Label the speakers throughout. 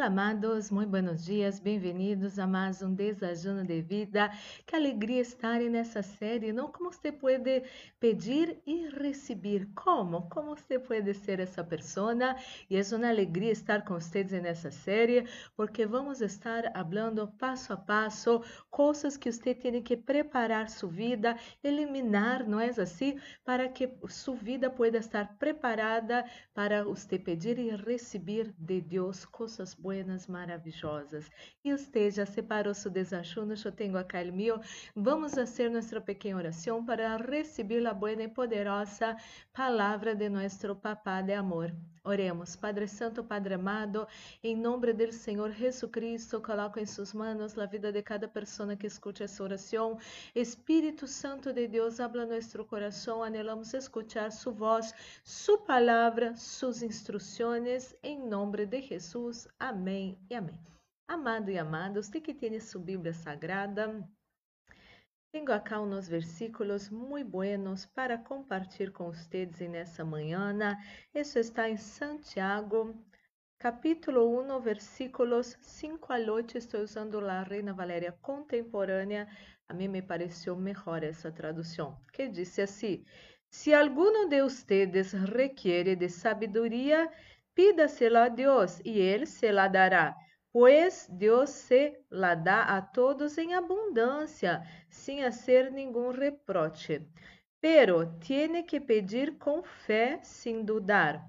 Speaker 1: Olá, amados, muito buenos dias, bem-vindos a mais um Desajuno de Vida. Que alegria estar nessa série, não? Como você pode pedir e receber? Como? Como você pode ser essa pessoa? E é uma alegria estar com vocês nessa série, porque vamos estar falando passo a passo coisas que você tem que preparar sua vida, eliminar, não é assim? Para que sua vida pueda estar preparada para você pedir e receber de Deus coisas buenas, maravillosas. E usted já separou seu desajuno, eu tenho el mío. Vamos fazer nossa pequena oração para receber a buena e poderosa palavra de nosso Papá de amor. Oremos, Padre Santo, Padre amado, em nome do Senhor Jesucristo, coloco em suas mãos a vida de cada pessoa que escute essa oração. Espírito Santo de Deus, habla nosso coração, anelamos escuchar sua voz, sua palavra, suas instruções, em nome de Jesus. Amém e amém. Amado e amada, você que tem sua Bíblia Sagrada, tenho acá uns versículos muito buenos para compartilhar com vocês nessa manhã. Isso está em Santiago, capítulo 1, versículos 5 al 8. Estou usando a Reina Valéria contemporânea. A mim me pareceu melhor essa tradução, que disse assim: Se alguno de ustedes requiere de sabedoria, pídasela a Deus e Ele se la dará Pois Deus se la dá a todos em abundância, sem hacer nenhum reproche. Pero tiene que pedir com fé, sem dudar.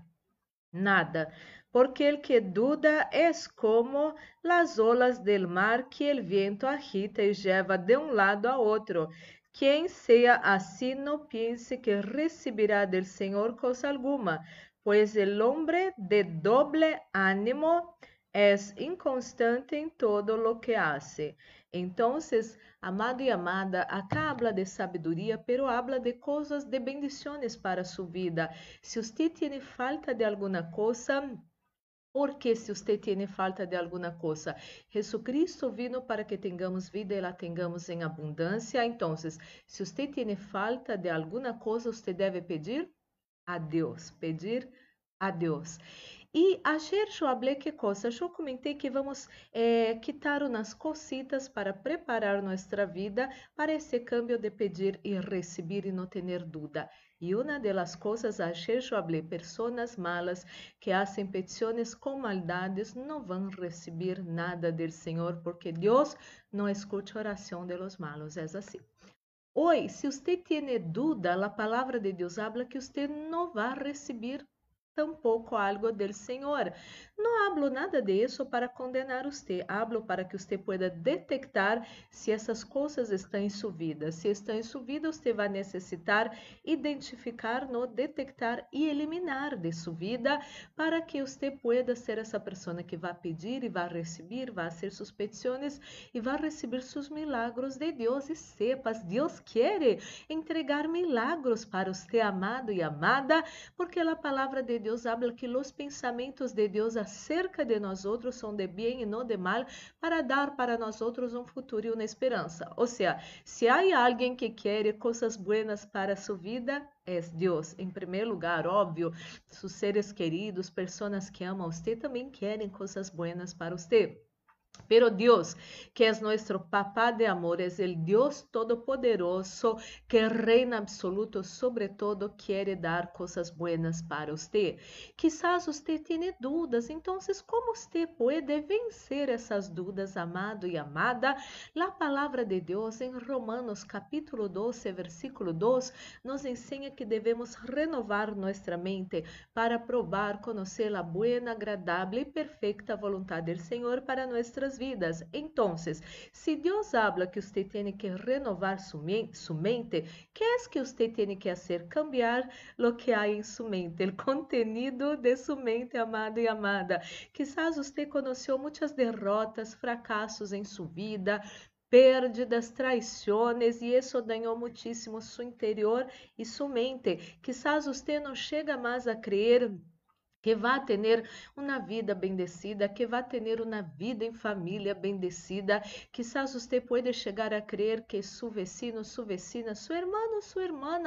Speaker 1: Nada, porque el que duda es como las olas del mar que el viento agita y lleva de un lado a otro. Quem sea assim não piense que recibirá del Senhor cosa alguma, pues el hombre de doble ánimo es inconstante em todo lo que hace. Entonces, amado e amada, acá habla de sabedoria, pero habla de coisas de bendiciones para sua vida. Se usted tiene falta de alguma coisa, porque se você tem falta de alguma coisa, Jesucristo vino para que tenhamos vida e la tenhamos em abundância. Então, se você tem falta de alguma coisa, você deve pedir a Deus, pedir a Deus. E ayer eu falei que coisa? Eu comentei que vamos é, quitar umas cositas para preparar nossa vida para esse cambio de pedir e receber e não ter dúvida. E uma das coisas, ayer eu falei, pessoas malas que fazem petições com maldades não vão receber nada do Senhor, porque Deus não escuta a oração de los malos. É assim. Hoje, se você tem dúvida, a palavra de Deus habla que você não vai receber tampouco algo del Senhor. Não hablo nada de isso para condenar você, hablo para que você pueda detectar se essas coisas estão em sua vida. Se estão em sua vida, você vai necessitar identificar, no detectar e eliminar de sua vida para que você pueda ser essa pessoa que vai pedir e vai receber, vai ser suas petições e vai receber seus milagros de Deus. E sepas, Deus quer entregar milagros para você, amado e amada, porque a palavra de Deus habla que os pensamentos de Deus acerca de nós outros são de bem e não de mal, para dar para nós outros um futuro e uma esperança. Ou seja, se há alguém que quer coisas buenas para sua vida, é Deus. Em primeiro lugar, óbvio, seus seres queridos, pessoas que amam você também querem coisas buenas para você. Pero Dios, que es nuestro papá de amor, es el Dios todopoderoso que reina absoluto sobre todo, quiere dar cosas buenas para usted. Quizás usted tiene dudas, entonces, ¿cómo usted puede vencer essas dudas, amado e amada? La palavra de Deus em Romanos capítulo 12, versículo 2, nos ensina que devemos renovar nossa mente para provar, conhecer a buena, agradável e perfeita vontade do Senhor para nossas vidas. Então, se Deus habla que você tem que renovar sua mente, que é que você tem que fazer? Cambiar lo que há em sua mente, o contenido de sua mente, amado e amada. Quizás você conheceu muitas derrotas, fracassos em sua vida, pérdidas, traições, e isso dañou muitíssimo seu interior e sua mente. Quizás você não chega mais a crer que vá ter uma vida bendecida, que vá ter uma vida em família bendecida. Quizás você pode chegar a crer que seu vecino, sua vecina, seu irmão, sua irmã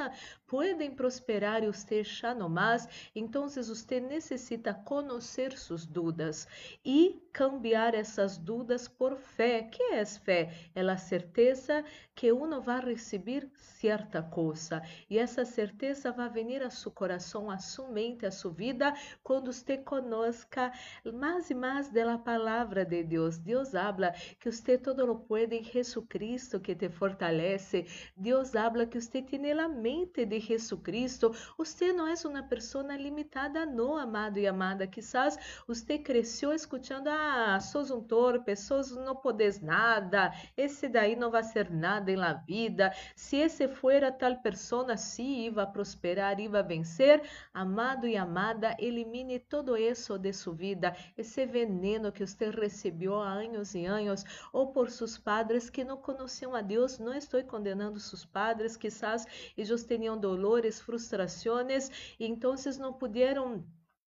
Speaker 1: podem prosperar e você já não mais. Então, você necessita conhecer suas dúvidas e cambiar essas dúvidas por fé. que é fé? É a certeza que uno vai receber certa coisa e essa certeza vai vir a seu coração, a sua mente, a sua vida quando você conozca mais e mais da palavra de Deus. Deus habla que você todo lo pode em Jesucristo que te fortalece. Deus habla que você tem a mente de Jesucristo. Você não é uma pessoa limitada, não, amado e amada. Quizás você cresceu escutando, ah, sos um torpe, sos não podes nada, esse daí não vai ser nada em la vida. Se esse fuera tal pessoa, sim, iba a prosperar, iba a vencer. Amado e amada, elimine elimine todo isso de sua vida, esse veneno que você recebeu há anos e anos, ou por seus padres que não conheciam a Deus. Não estou condenando seus padres, quizás eles tinham dolores, frustrações, e então não puderam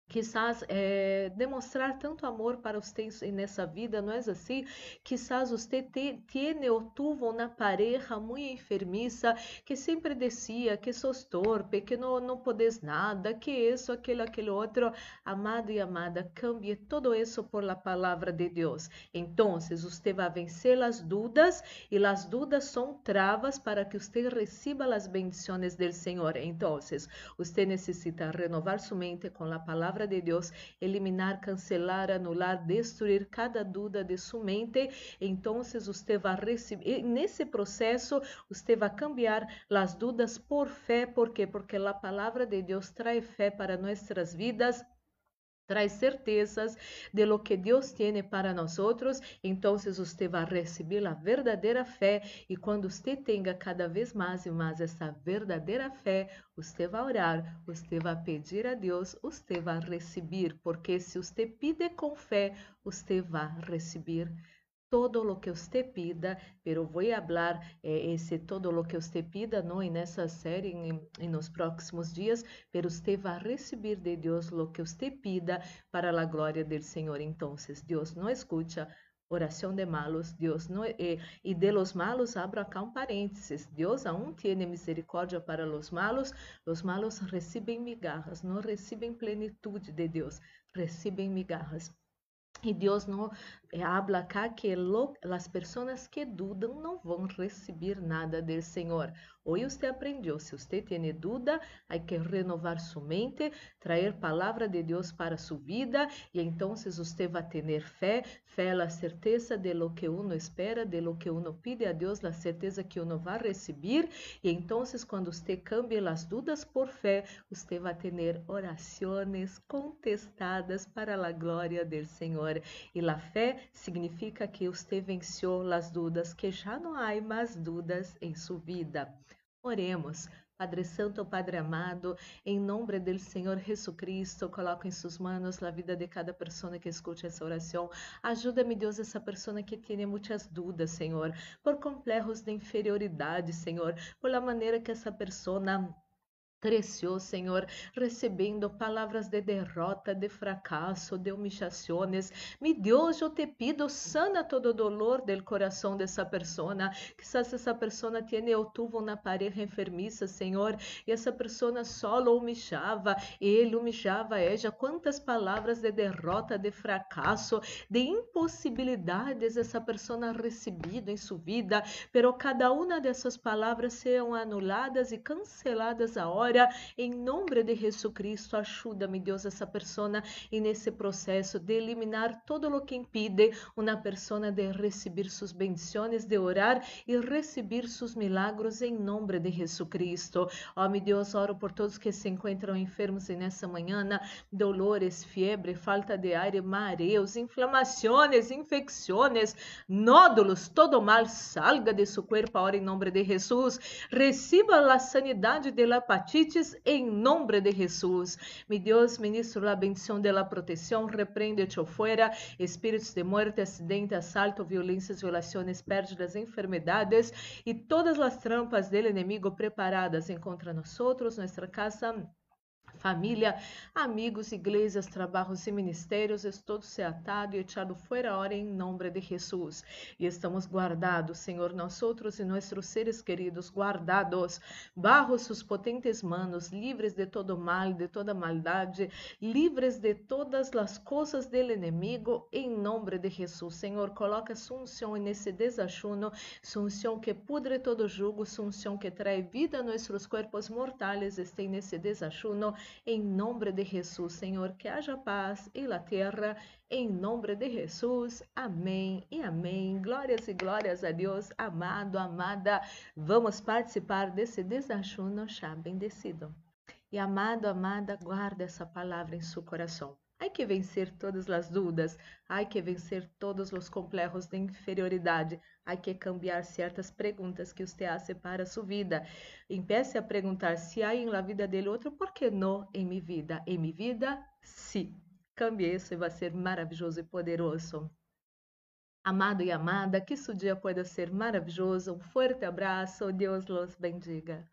Speaker 1: Quizás é, demonstrar tanto amor para vocês nessa vida, não é assim? Quizás você tenha ou tuvo uma pareja muito enfermiça que sempre dizia que sos torpe, que não, não podes nada, que isso, aquilo, aquele outro. Amado e amada, cambie todo isso por la palavra de Deus. Então, você vai vencer as dúvidas e as dúvidas são travas para que você receba as bendições do Senhor. Então, você necessita renovar sua mente com a palavra palavra de Deus, eliminar, cancelar, anular, destruir cada dúvida de sua mente. Então, você vai receber, nesse processo, você vai cambiar as dúvidas por fé. ¿Por quê? Porque a palavra de Deus traz fé para nossas vidas traz certezas de lo que Deus tem para nós outros, então você vai receber a verdadeira fé e quando você tenha cada vez mais e mais essa verdadeira fé, você vai orar, você vai pedir a Deus, você vai receber, porque se você pede com fé, você vai receber todo lo que usted pida, pero voy a hablar eh, esse todo lo que usted pida, não em série em, em nos próximos dias, pero usted vai receber de Deus lo que usted pida para a glória del Senhor. Então, Deus não escuta oração de malos, Deus não eh, e de los malos abro acá um parênteses. Deus aún tiene misericórdia para los malos, los malos recebem migajas, não recebem plenitude de Deus, recebem migajas. E Deus não eh, habla acá que as pessoas que dudam não vão receber nada do Senhor. Hoje você aprendeu, se você tem dúvida, há que renovar sua mente, trazer palavra de Deus para sua vida e então você vai ter fé, fé é a certeza de lo que uno espera, de lo que uno pide a Deus, a certeza que uno vai receber e então quando você cambia as dúvidas por fé, você vai ter orações contestadas para a glória do Senhor. E a fé significa que você venceu as dúvidas, que já não há mais dúvidas em sua vida. Oremos. Padre Santo, Padre amado, em nome do Senhor Jesucristo, coloco em suas mãos a vida de cada pessoa que escute essa oração. Ajuda-me, Deus, essa pessoa que tem muitas dúvidas, Senhor, por complexos de inferioridade, Senhor, por maneira que essa pessoa Cresceu, Senhor, recebendo palavras de derrota, de fracasso, de humilhações. Mi Deus, eu te pido, sana todo dolor del coração dessa persona. Quizás essa persona tiene ou tuvo uma pareja enfermiça, Senhor, e essa persona solo humilhava, ele humilhava ela. Quantas palavras de derrota, de fracasso, de impossibilidades essa persona recebido em sua vida, pero cada uma dessas palavras sejam anuladas e canceladas agora agora, em nome de Jesus Cristo, ajuda-me, Deus, essa pessoa e nesse processo de eliminar todo o que impide uma pessoa de receber suas bendições, de orar e receber seus milagros em nome de Jesus Cristo. Oh, meu Deus, oro por todos que se encontram enfermos nessa manhã, dolores, febre, falta de ar, mareos, inflamações, infecções, nódulos, todo mal salga de seu corpo agora em nome de Jesus. Receba a sanidade de la hepatite em nome de Jesus. Mi Deus, ministro la bendición de la protección, reprende hecho fuera espíritos de muerte, acidente, asalto, violências, violações, pérdidas, enfermedades e todas as trampas del enemigo preparadas contra nós, nossa casa Família, amigos, igrejas, trabalhos e ministérios, es todo se atado e echado fuera ahora em nome de Jesus. E estamos guardados, Senhor, nós outros e nossos seres queridos, guardados, bajo sus potentes manos, livres de todo mal, de toda maldade, livres de todas as coisas del inimigo, em nome de Jesus. Senhor, coloca sua unção nesse desachuno, sua unção que pudre todo jugo, sua unção que trae vida a nossos corpos mortais, este nesse desachuno, em nome de Jesus, Senhor, que haja paz em la terra, em nome de Jesus. Amém e amém. Glórias e glórias a Deus, amado, amada. Vamos participar desse desachuno já bendecido. E amado, amada, guarda essa palavra em seu coração. Há que vencer todas as dúvidas, há que vencer todos os complexos de inferioridade, há que cambiar certas perguntas que você hace para sua vida. Empiece a perguntar se há em la vida dele outro, por que não em minha vida? Em minha vida, sim. Cambie isso e vai ser maravilhoso e poderoso. Amado e amada, que seu dia pode ser maravilhoso. Um forte abraço. Deus los bendiga.